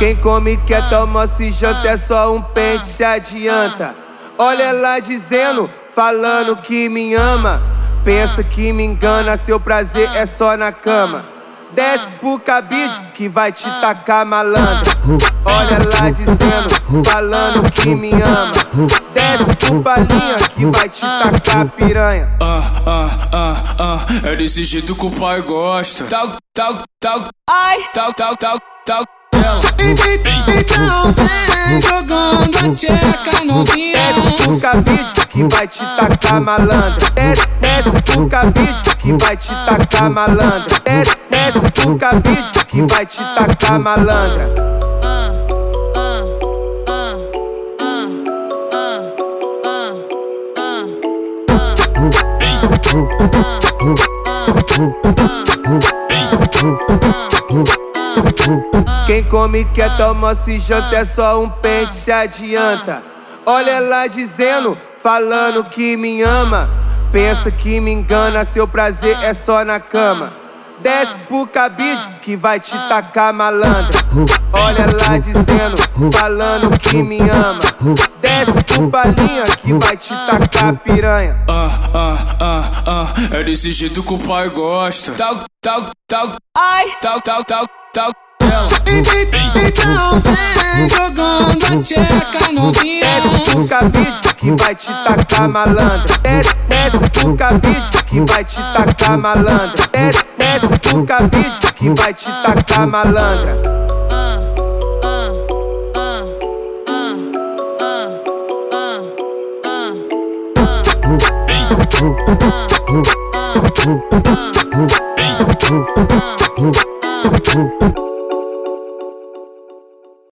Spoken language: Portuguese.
Quem come quer toma se janta é só um pente se adianta. Olha ela dizendo, falando que me ama. Pensa que me engana, seu prazer é só na cama. Desce pro cabide que vai te tacar malandra. Olha lá dizendo, falando que me ama. Desce pro balinha que vai te tacar piranha. Ah, ah, ah, ah, é desse jeito que o pai gosta. Tal, tal, tal, ai, tal, tal, tal, tal. Então vem jogando a tcheca novinha Desce pro cabide que vai te tacar malandra. Desce, desce pro cabide que vai te tacar malandra. Desce, desce pro cabide que vai te tacar malandra. Quem come quer toma se janta é só um pente se adianta. Olha ela dizendo, falando que me ama. Pensa que me engana, seu prazer é só na cama. Desce pro cabide que vai te tacar malandra. Olha lá dizendo, falando que me ama. Desce pro balinha que vai te tacar piranha. Ah, ah, ah, ah, é desse jeito que o pai gosta. Tal, tal, tal, ai, tal, tal, tal, tal. Então vem jogando a tcheca novinha Desce pro cabide que vai te tacar malandra. Desce, desce pro cabide que vai te tacar malandra. Desce, desce pro cabide que vai te tacar malandra. Ooh.